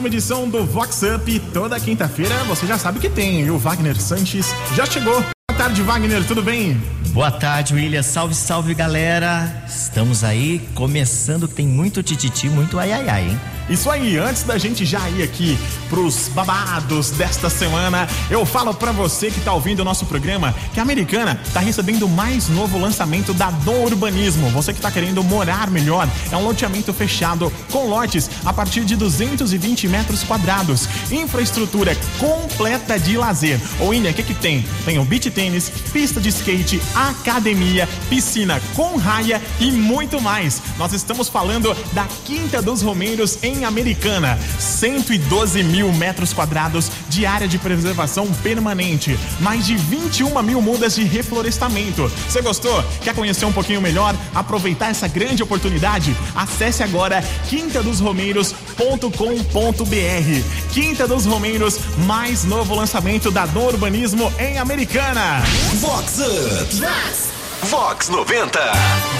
uma edição do Vox Up. Toda quinta-feira você já sabe que tem. E o Wagner Sanches já chegou. Boa tarde, Wagner, tudo bem? Boa tarde, William. Salve, salve, galera. Estamos aí começando. Tem muito tititi, muito ai, ai, ai, hein? Isso aí, antes da gente já ir aqui pros babados desta semana, eu falo para você que tá ouvindo o nosso programa que a Americana tá recebendo o mais novo lançamento da Do Urbanismo. Você que tá querendo morar melhor, é um loteamento fechado com lotes a partir de 220 metros quadrados. Infraestrutura completa de lazer. Ô, William, o que que tem? Tem o beach tênis, pista de skate, academia, piscina com raia e muito mais. Nós estamos falando da Quinta dos Romeiros em Americana. 112 mil metros quadrados de área de preservação permanente. Mais de 21 mil mudas de reflorestamento. Você gostou? Quer conhecer um pouquinho melhor? Aproveitar essa grande oportunidade? Acesse agora quintadosromeiros.com.br. Quinta dos Romeiros, mais novo lançamento da Do Urbanismo em Americana. Vox Up. Vox 90.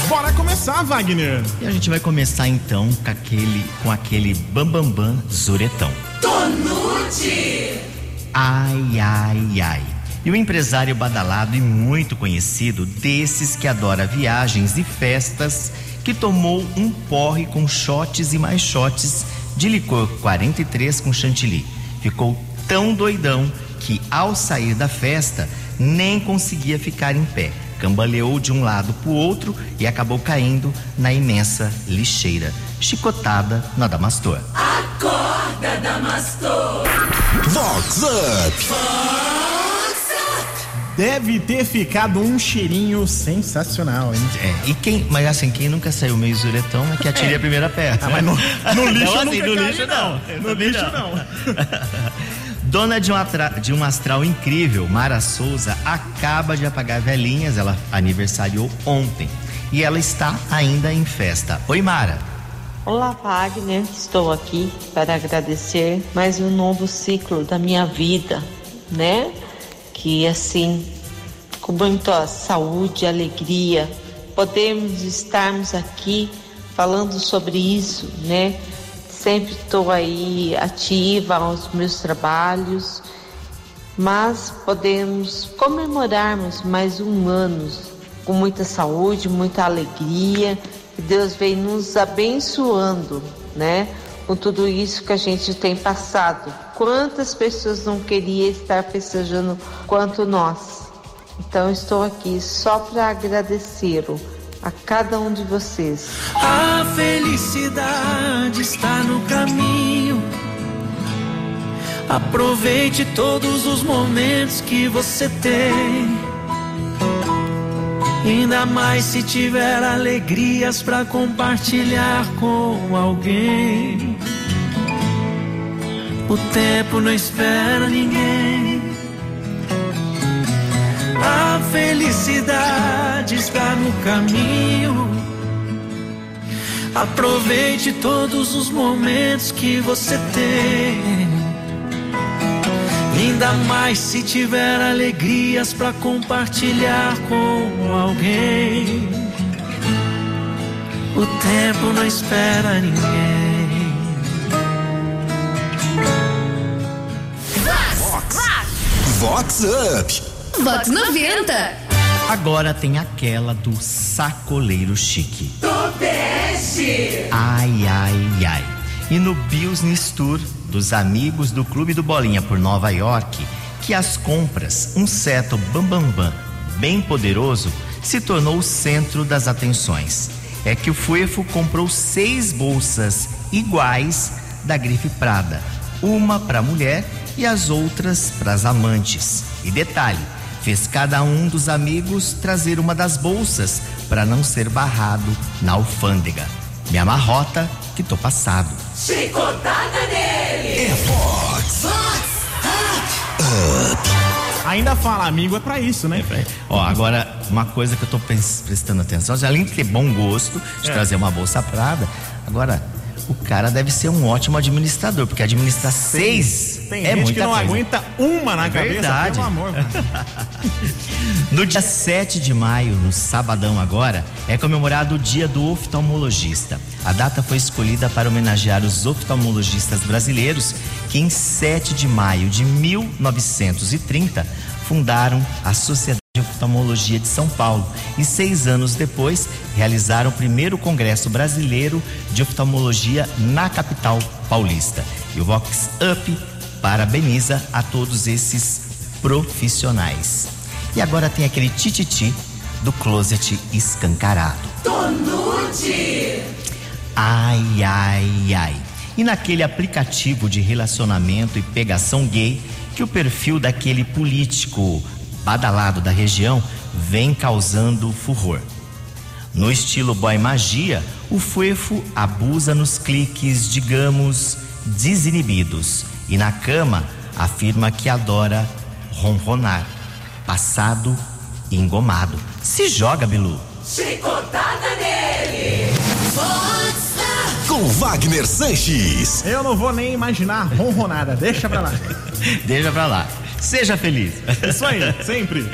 Bora começar, Wagner. E a gente vai começar então com aquele, com aquele bambambam bam, bam, zuretão. Tonute! Ai, ai, ai. E o empresário badalado e muito conhecido desses que adora viagens e festas, que tomou um porre com shots e mais shots de licor 43 com chantilly. Ficou tão doidão que ao sair da festa nem conseguia ficar em pé cambaleou de um lado para o outro e acabou caindo na imensa lixeira. Chicotada na Damastor. Acorda, Damastor! Vox Up! Deve ter ficado um cheirinho sensacional, hein? É, e quem, mas assim, quem nunca saiu meio zuretão é que atire a primeira pedra. Ah, mas no, no lixo não, assim, nunca no cai, lixo não. No lixo não. Dona de um, de um astral incrível, Mara Souza, acaba de apagar velhinhas. Ela aniversariou ontem. E ela está ainda em festa. Oi, Mara. Olá, Wagner. Estou aqui para agradecer mais um novo ciclo da minha vida, né? Que assim, com muita saúde, alegria, podemos estarmos aqui falando sobre isso, né? Sempre estou aí ativa aos meus trabalhos, mas podemos comemorarmos mais um ano com muita saúde, muita alegria, que Deus vem nos abençoando, né? Com tudo isso que a gente tem passado. Quantas pessoas não queriam estar festejando quanto nós? Então estou aqui só para agradecê-lo a cada um de vocês. A felicidade está no caminho. Aproveite todos os momentos que você tem. Ainda mais se tiver alegrias para compartilhar com alguém. O tempo não espera ninguém. A felicidade está no caminho. Aproveite todos os momentos que você tem. Ainda mais se tiver alegrias para compartilhar com alguém. O tempo não espera ninguém. Vox Up. Vox 90. Agora tem aquela do sacoleiro chique. Topeste! Ai, ai, ai. E no Business Tour dos amigos do Clube do Bolinha por Nova York, que as compras, um certo bambambam bam, bam, bem poderoso, se tornou o centro das atenções. É que o Fuefo comprou seis bolsas iguais da grife Prada, uma para mulher e as outras para as amantes. E detalhe, fez cada um dos amigos trazer uma das bolsas para não ser barrado na alfândega. Me amarrota que tô passado. Chicotada nele! É Vox. Ainda fala, amigo, é pra isso, né? Ó, agora, uma coisa que eu tô prestando atenção, além de ter bom gosto de É. trazer uma bolsa Prada, agora, o cara deve ser um ótimo administrador, porque administrar seis Tem é gente que não coisa. aguenta uma na cabeça, Verdade. pelo amor. No dia 7 de maio, no sabadão agora, é comemorado o Dia do Oftalmologista. A data foi escolhida para homenagear os oftalmologistas brasileiros que em 7 de maio de 1930 fundaram a Sociedade de Oftalmologia de São Paulo e seis anos depois realizaram o primeiro Congresso Brasileiro de Oftalmologia na capital paulista. E o Vox Up parabeniza a todos esses profissionais. E agora tem aquele tititi do closet escancarado. Tonute. Ai, ai, ai. E naquele aplicativo de relacionamento e pegação gay que o perfil daquele político badalado da região vem causando furor. No estilo boy magia, o Fuefo abusa nos cliques, digamos, desinibidos. E na cama, afirma que adora ronronar. Passado e engomado. Se joga, Bilu. Chicotada nele. Vox Com Wagner Sanches. Eu não vou nem imaginar ronronada, deixa pra lá. Deixa pra lá. Seja feliz. Isso aí, sempre.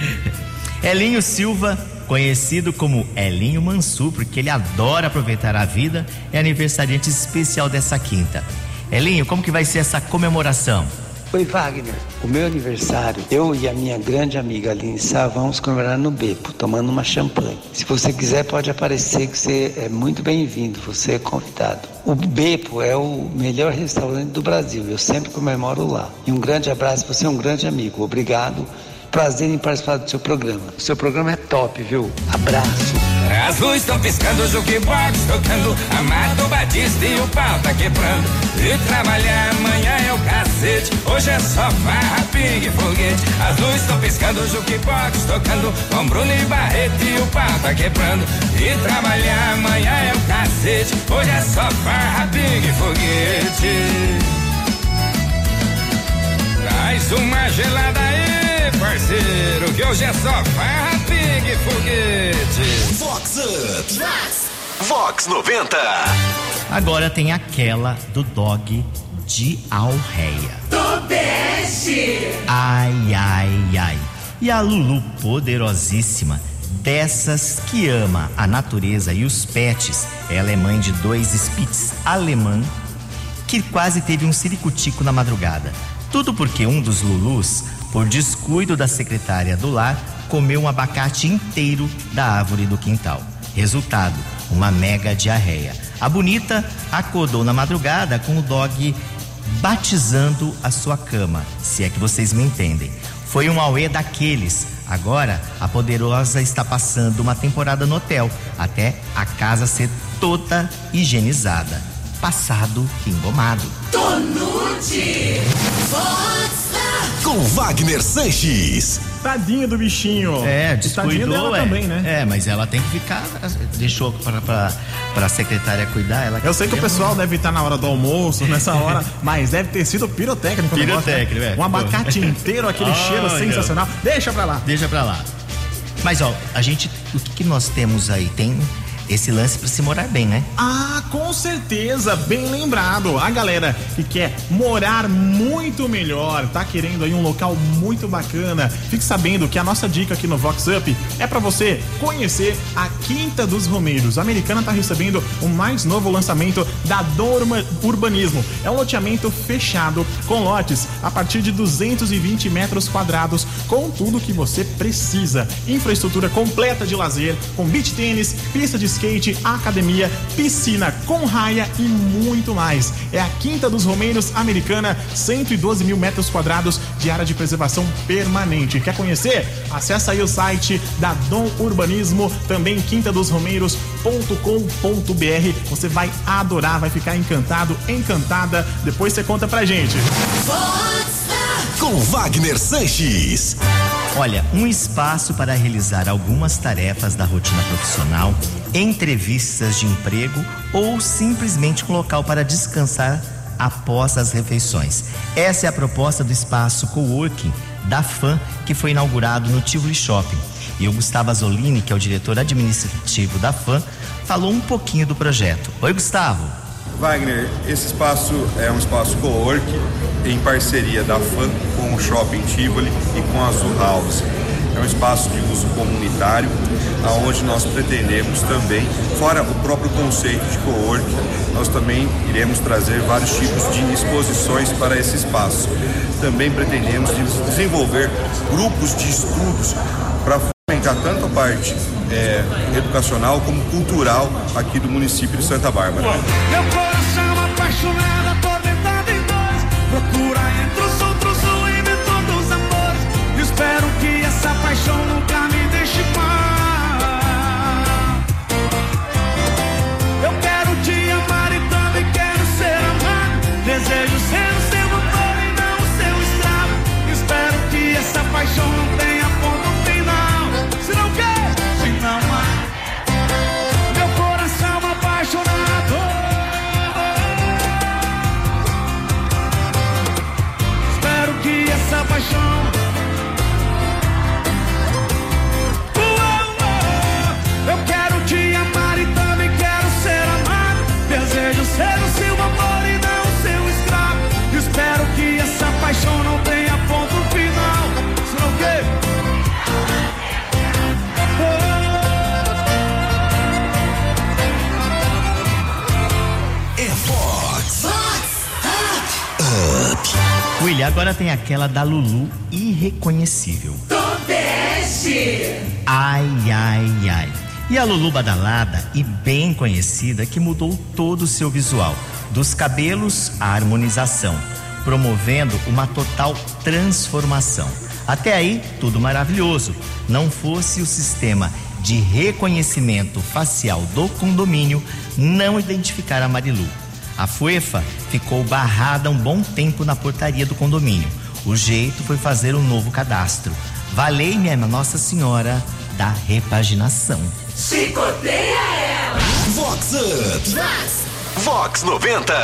Elinho Silva, conhecido como Elinho Mansur, porque ele adora aproveitar a vida, é aniversariante especial dessa quinta. Elinho, como que vai ser essa comemoração? Oi, Wagner. O meu aniversário, eu e a minha grande amiga Aline Sá vamos comemorar no Bepo, tomando uma champanhe. Se você quiser, pode aparecer, que você é muito bem-vindo, você é convidado. O Bepo é o melhor restaurante do Brasil, eu sempre comemoro lá. E um grande abraço, você é um grande amigo. Obrigado. Prazer em participar do seu programa. O seu programa é top, viu? Abraço. As luzes estão piscando, o jukebox tocando, Amado Batista e o pau tá quebrando. E trabalhar amanhã é o cacete, hoje é só farra, pingue, foguete. As luzes estão piscando, o jukebox tocando, com Bruno e Barreto e o pau tá quebrando. E trabalhar amanhã é o cacete, hoje é só farra, pingue, foguete. Parceiro, que hoje é só farra, pingue, foguete. Vox Up. Vox 90. Agora tem aquela do dog de alreia. Tobeste. Ai, ai, ai. E a Lulu poderosíssima, dessas que ama a natureza e os pets, ela é mãe de dois Spitz alemã que quase teve um ciricutico na madrugada. Tudo porque um dos Lulus, por descuido da secretária do lar, comeu um abacate inteiro da árvore do quintal. Resultado, uma mega diarreia. A bonita acordou na madrugada com o dog batizando a sua cama, se é que vocês me entendem. Foi um auê daqueles. Agora, a poderosa está passando uma temporada no hotel, até a casa ser toda higienizada. Passado engomado. Tonute. Vox Com Wagner Sanches. Tadinho do bichinho. É, descuidou, dela é. também, né? É, mas ela tem que ficar. Deixou pra, pra, pra secretária cuidar. Ela Eu sei que o pessoal deve estar na hora do almoço, nessa hora, mas deve ter sido pirotécnico. né? Pirotécnico, é. Um abacate inteiro, aquele cheiro Olha. sensacional. Deixa pra lá. Deixa pra lá. Mas ó, a gente. O que, que nós temos aí? Tem esse lance pra se morar bem, né? Ah, com certeza, bem lembrado. A galera que quer morar muito melhor, tá querendo aí um local muito bacana, fique sabendo que a nossa dica aqui no Vox Up é para você conhecer a Quinta dos Romeiros. A americana tá recebendo o mais novo lançamento da Dorma Urbanismo. É um loteamento fechado com lotes a partir de 220 metros quadrados, com tudo que você precisa. Infraestrutura completa de lazer, com beach tênis, pista de skate, academia, piscina com raia e muito mais. É a Quinta dos Romeiros Americana, 112 mil metros quadrados de área de preservação permanente. Quer conhecer? Acesse aí o site da Dom Urbanismo, também quintadosoromeiros.com.br. Você vai adorar, vai ficar encantado, encantada. Depois você conta pra gente. Com Wagner Sanches. Olha, um espaço para realizar algumas tarefas da rotina profissional, entrevistas de emprego ou simplesmente um local para descansar após as refeições. Essa é a proposta do espaço Coworking da FAM, que foi inaugurado no Tivoli Shopping. E o Gustavo Azolini, que é o diretor administrativo da FAM, falou um pouquinho do projeto. Oi, Gustavo. Wagner, esse espaço é um espaço co-work em parceria da FAM com o Shopping Tivoli e com a Azul House. É um espaço de uso comunitário, aonde nós pretendemos também, fora o próprio conceito de co-work, nós também iremos trazer vários tipos de exposições para esse espaço. Também pretendemos desenvolver grupos de estudos para fomentar tanto a parte é, educacional como cultural aqui do município de Santa Bárbara. Meu coração apaixonado, atormentado em dores. Procura agora tem aquela da Lulu irreconhecível. Tobeste. Ai, ai, ai. E a Lulu badalada e bem conhecida que mudou todo o seu visual, dos cabelos à harmonização, promovendo uma total transformação. Até aí, tudo maravilhoso. Não fosse o sistema de reconhecimento facial do condomínio não identificar a Marilu. A Fuefa ficou barrada um bom tempo na portaria do condomínio. O jeito foi fazer um novo cadastro. Valei-me a Nossa Senhora da repaginação. Chicoteia ela. Vox Up. Vox 90.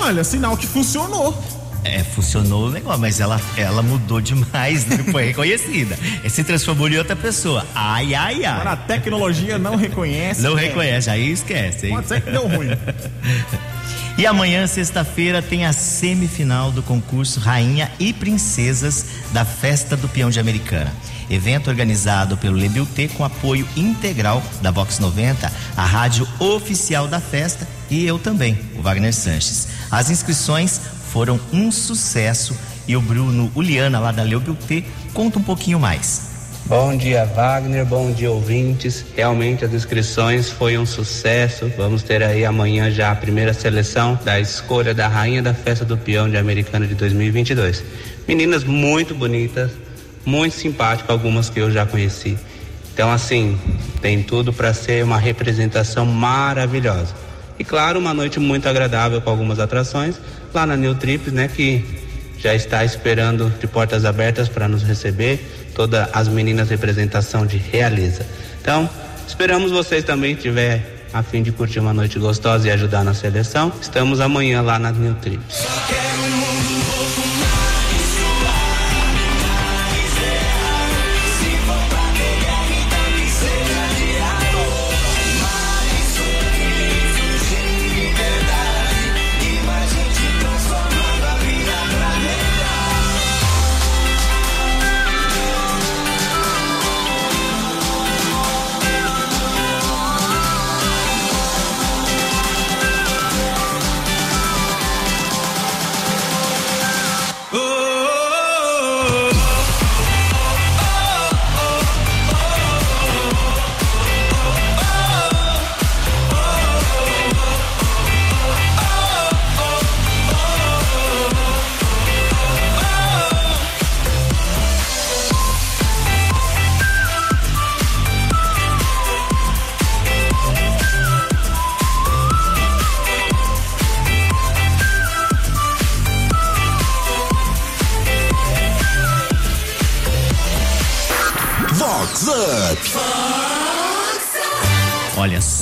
Olha, sinal que funcionou. É, funcionou o negócio, mas ela, ela mudou demais, né? foi reconhecida. E se transformou em outra pessoa. Ai, ai, Agora a ai. tecnologia não reconhece. Não é. reconhece, aí esquece, hein? Pode ser que deu ruim. E amanhã, sexta-feira, tem a semifinal do concurso Rainha e Princesas da Festa do Peão de Americana. Evento organizado pelo Lebilté com apoio integral da Vox 90, a rádio oficial da festa, e eu também, o Wagner Sanches. As inscrições foram um sucesso e o Bruno Uliana, lá da Lebilté, conta um pouquinho mais. Bom dia, Wagner. Bom dia, ouvintes. Realmente as inscrições foi um sucesso. Vamos ter aí amanhã já a primeira seleção da escolha da rainha da festa do peão de Americana de 2022. Meninas muito bonitas, muito simpáticas, algumas que eu já conheci. Então, assim, tem tudo para ser uma representação maravilhosa. E claro, uma noite muito agradável com algumas atrações lá na New Trips, né, que já está esperando de portas abertas para nos receber. Todas as meninas representação de Realiza. Então, esperamos vocês também tiver a fim de curtir uma noite gostosa e ajudar na seleção. Estamos amanhã lá na New Trips.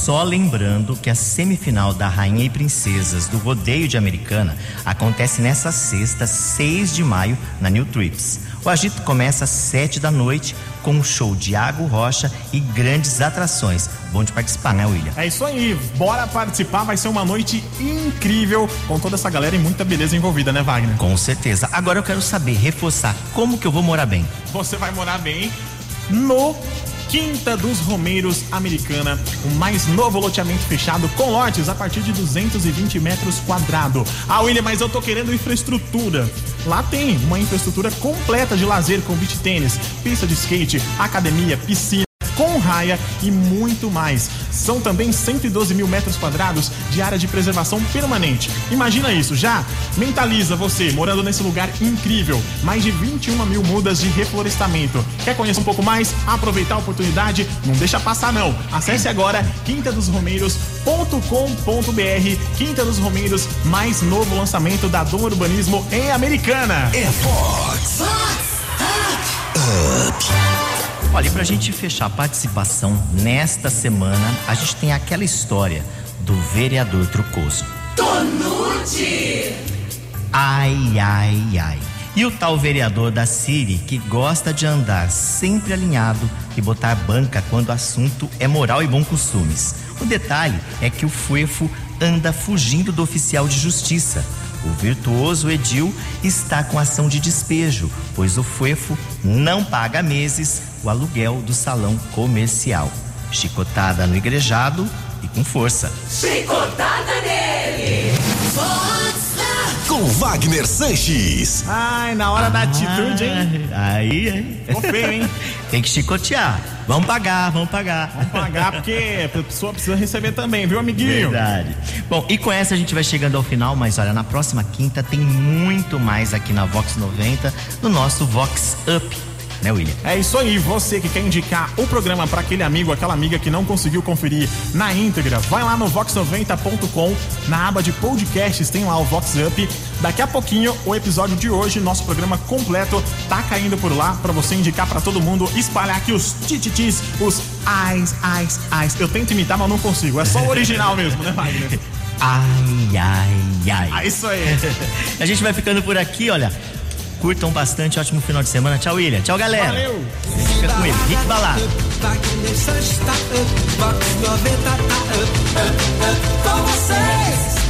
Só lembrando que a semifinal da Rainha e Princesas do Rodeio de Americana acontece nessa sexta, 6 de maio, na New Trips. O agito começa às sete da noite com um show de Iago Rocha e grandes atrações. Bom de participar, né, William? É isso aí, bora participar, vai ser uma noite incrível com toda essa galera e muita beleza envolvida, né, Wagner? Com certeza. Agora eu quero saber, reforçar, como que eu vou morar bem? Você vai morar bem no Quinta dos Romeiros Americana, o mais novo loteamento fechado com lotes a partir de 220 metros quadrados. Ah, William, mas eu tô querendo infraestrutura. Lá tem uma infraestrutura completa de lazer com beach tênis, pista de skate, academia, piscina com raia e muito mais. São também 112 mil metros quadrados de área de preservação permanente. Imagina isso, já mentaliza você morando nesse lugar incrível. Mais de 21 mil mudas de reflorestamento. Quer conhecer um pouco mais? Aproveitar a oportunidade? Não deixa passar não. Acesse agora quintadosromeiros.com.br Quinta dos Romeiros, mais novo lançamento da Dom Urbanismo em Americana. É Fox. Up. Olha, e pra gente fechar a participação nesta semana, a gente tem aquela história do vereador Trucoso. Tonute! Ai, ai, ai. E o tal vereador da Siri que gosta de andar sempre alinhado e botar banca quando o assunto é moral e bom costumes. O detalhe é que o Fuefo anda fugindo do oficial de justiça. O virtuoso Edil está com ação de despejo, pois o Fuefo não paga meses o aluguel do salão comercial. Chicotada no igrejado e com força. Chicotada nele! Com Wagner Sanches. Ai, na hora da atitude, hein? Aí, aí. Ficou feio, hein? Tem que chicotear. Vamos pagar, vamos pagar. Vamos pagar porque a pessoa precisa receber também, viu, amiguinho? Verdade. Bom, e com essa a gente vai chegando ao final, mas olha, na próxima quinta tem muito mais aqui na Vox 90, no nosso Vox Up. Né, William? É isso aí, você que quer indicar o programa para aquele amigo, aquela amiga que não conseguiu conferir na íntegra, vai lá no vox90.com, na aba de podcasts tem lá o Vox Up. Daqui a pouquinho o episódio de hoje, nosso programa completo, tá caindo por lá para você indicar para todo mundo, espalhar aqui os tititis, os ais, ais, ais. Eu tento imitar, mas não consigo. É só o original mesmo, né, Wagner? Ai, ai, ai. É isso aí. A gente vai ficando por aqui, olha. Curtam bastante, ótimo final de semana. Tchau, William. Tchau, galera. Valeu. Fica com ele. Rick Balado. Wagner Sanches up, Vox 90 up, up, up, com vocês.